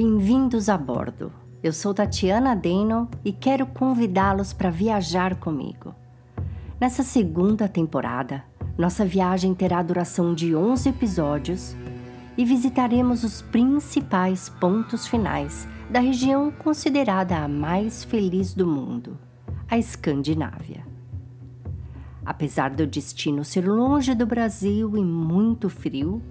Bem-vindos a bordo. Eu sou Tatiana Deno e quero convidá-los para viajar comigo. Nessa segunda temporada, nossa viagem terá duração de 11 episódios e visitaremos os principais pontos finais da região considerada a mais feliz do mundo, a Escandinávia. Apesar do destino ser longe do Brasil e muito frio,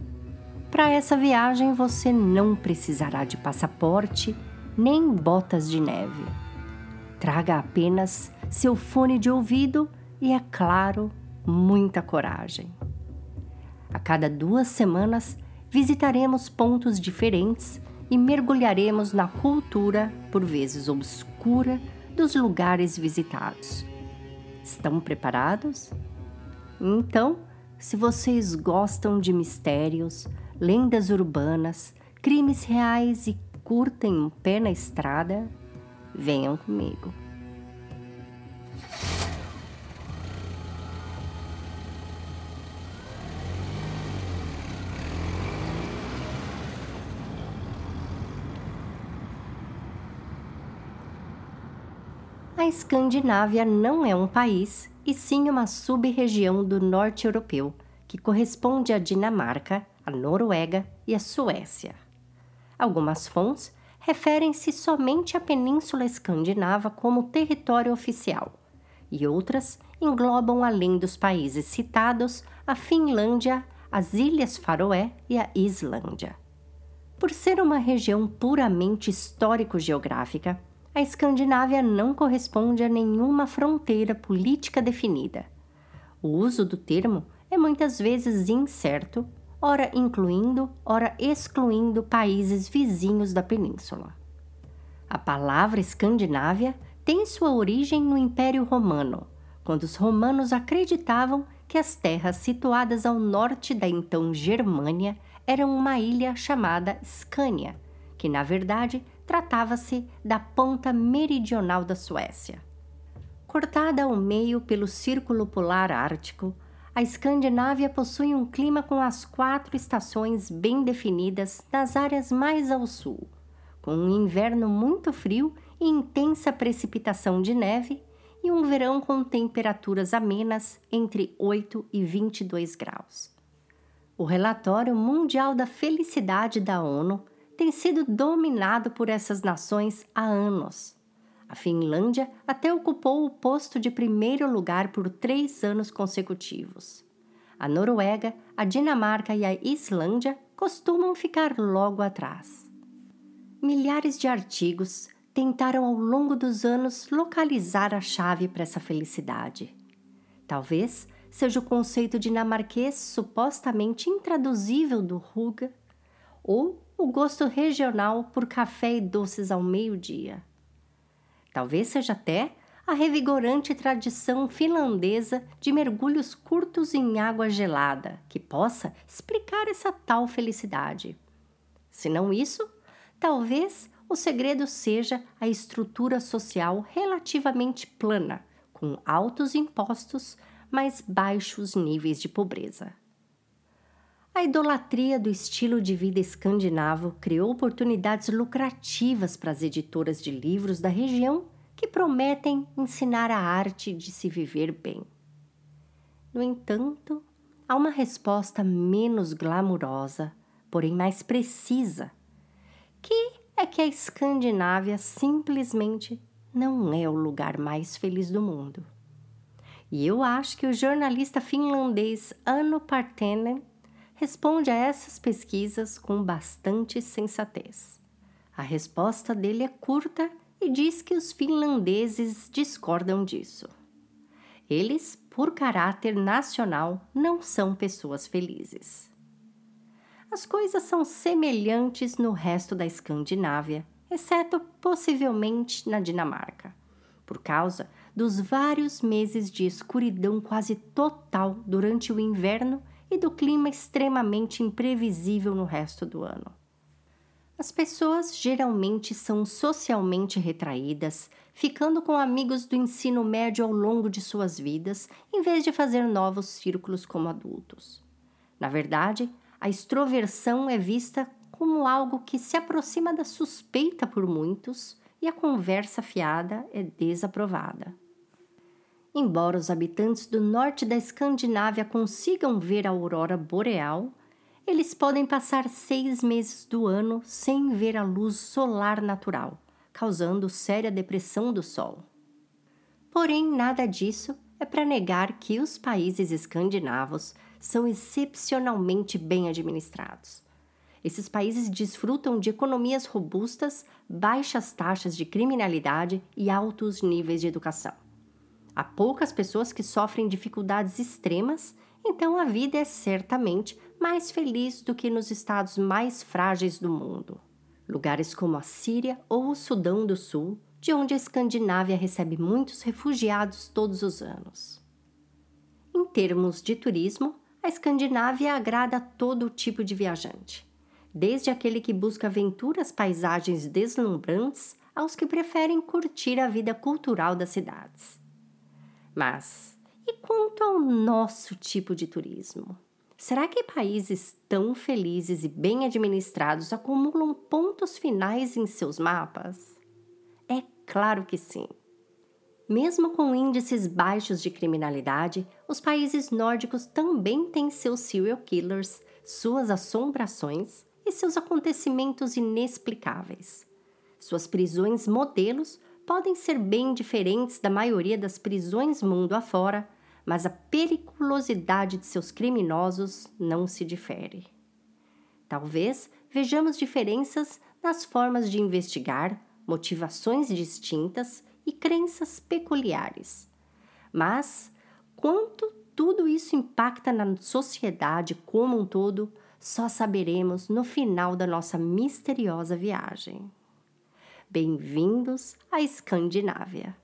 para essa viagem você não precisará de passaporte nem botas de neve. Traga apenas seu fone de ouvido e, é claro, muita coragem. A cada duas semanas visitaremos pontos diferentes e mergulharemos na cultura, por vezes obscura, dos lugares visitados. Estão preparados? Então, se vocês gostam de mistérios, lendas urbanas, crimes reais e curtem um pé na estrada, venham comigo. A Escandinávia não é um país, e sim uma sub-região do norte europeu, que corresponde à Dinamarca, a Noruega e a Suécia. Algumas fontes referem-se somente à Península Escandinava como território oficial, e outras englobam, além dos países citados, a Finlândia, as Ilhas Faroé e a Islândia. Por ser uma região puramente histórico-geográfica, a Escandinávia não corresponde a nenhuma fronteira política definida. O uso do termo é muitas vezes incerto, ora incluindo, ora excluindo países vizinhos da península. A palavra Escandinávia tem sua origem no Império Romano, quando os romanos acreditavam que as terras situadas ao norte da então Germânia eram uma ilha chamada Scania, que na verdade tratava-se da ponta meridional da Suécia. Cortada ao meio pelo Círculo Polar Ártico, a Escandinávia possui um clima com as quatro estações bem definidas nas áreas mais ao sul, com um inverno muito frio e intensa precipitação de neve e um verão com temperaturas amenas entre 8 e 22 graus. O Relatório Mundial da Felicidade da ONU tem sido dominado por essas nações há anos. A Finlândia até ocupou o posto de primeiro lugar por três anos consecutivos. A Noruega, a Dinamarca e a Islândia costumam ficar logo atrás. Milhares de artigos tentaram ao longo dos anos localizar a chave para essa felicidade. Talvez seja o conceito dinamarquês supostamente intraduzível do Ruga, ou o gosto regional por café e doces ao meio-dia. Talvez seja até a revigorante tradição finlandesa de mergulhos curtos em água gelada que possa explicar essa tal felicidade. Se não isso, talvez o segredo seja a estrutura social relativamente plana, com altos impostos, mas baixos níveis de pobreza. A idolatria do estilo de vida escandinavo criou oportunidades lucrativas para as editoras de livros da região que prometem ensinar a arte de se viver bem. No entanto, há uma resposta menos glamurosa, porém mais precisa, que é que a Escandinávia simplesmente não é o lugar mais feliz do mundo. E eu acho que o jornalista finlandês Anno Partenen responde a essas pesquisas com bastante sensatez. A resposta dele é curta e diz que os finlandeses discordam disso. Eles, por caráter nacional, não são pessoas felizes. As coisas são semelhantes no resto da Escandinávia, exceto possivelmente na Dinamarca, por causa dos vários meses de escuridão quase total durante o inverno e do clima extremamente imprevisível no resto do ano. As pessoas geralmente são socialmente retraídas, ficando com amigos do ensino médio ao longo de suas vidas, em vez de fazer novos círculos como adultos. Na verdade, a extroversão é vista como algo que se aproxima da suspeita por muitos e a conversa fiada é desaprovada. Embora os habitantes do norte da Escandinávia consigam ver a aurora boreal, eles podem passar seis meses do ano sem ver a luz solar natural, causando séria depressão do Sol. Porém, nada disso é para negar que os países escandinavos são excepcionalmente bem administrados. Esses países desfrutam de economias robustas, baixas taxas de criminalidade e altos níveis de educação. Há poucas pessoas que sofrem dificuldades extremas, então a vida é certamente mais feliz do que nos estados mais frágeis do mundo. Lugares como a Síria ou o Sudão do Sul, de onde a Escandinávia recebe muitos refugiados todos os anos. Em termos de turismo, a Escandinávia agrada todo tipo de viajante desde aquele que busca aventuras, paisagens deslumbrantes, aos que preferem curtir a vida cultural das cidades. Mas e quanto ao nosso tipo de turismo? Será que países tão felizes e bem administrados acumulam pontos finais em seus mapas? É claro que sim. Mesmo com índices baixos de criminalidade, os países nórdicos também têm seus serial killers, suas assombrações e seus acontecimentos inexplicáveis. Suas prisões modelos podem ser bem diferentes da maioria das prisões mundo afora, mas a periculosidade de seus criminosos não se difere. Talvez vejamos diferenças nas formas de investigar, motivações distintas e crenças peculiares. Mas quanto tudo isso impacta na sociedade como um todo, só saberemos no final da nossa misteriosa viagem. Bem-vindos à Escandinávia!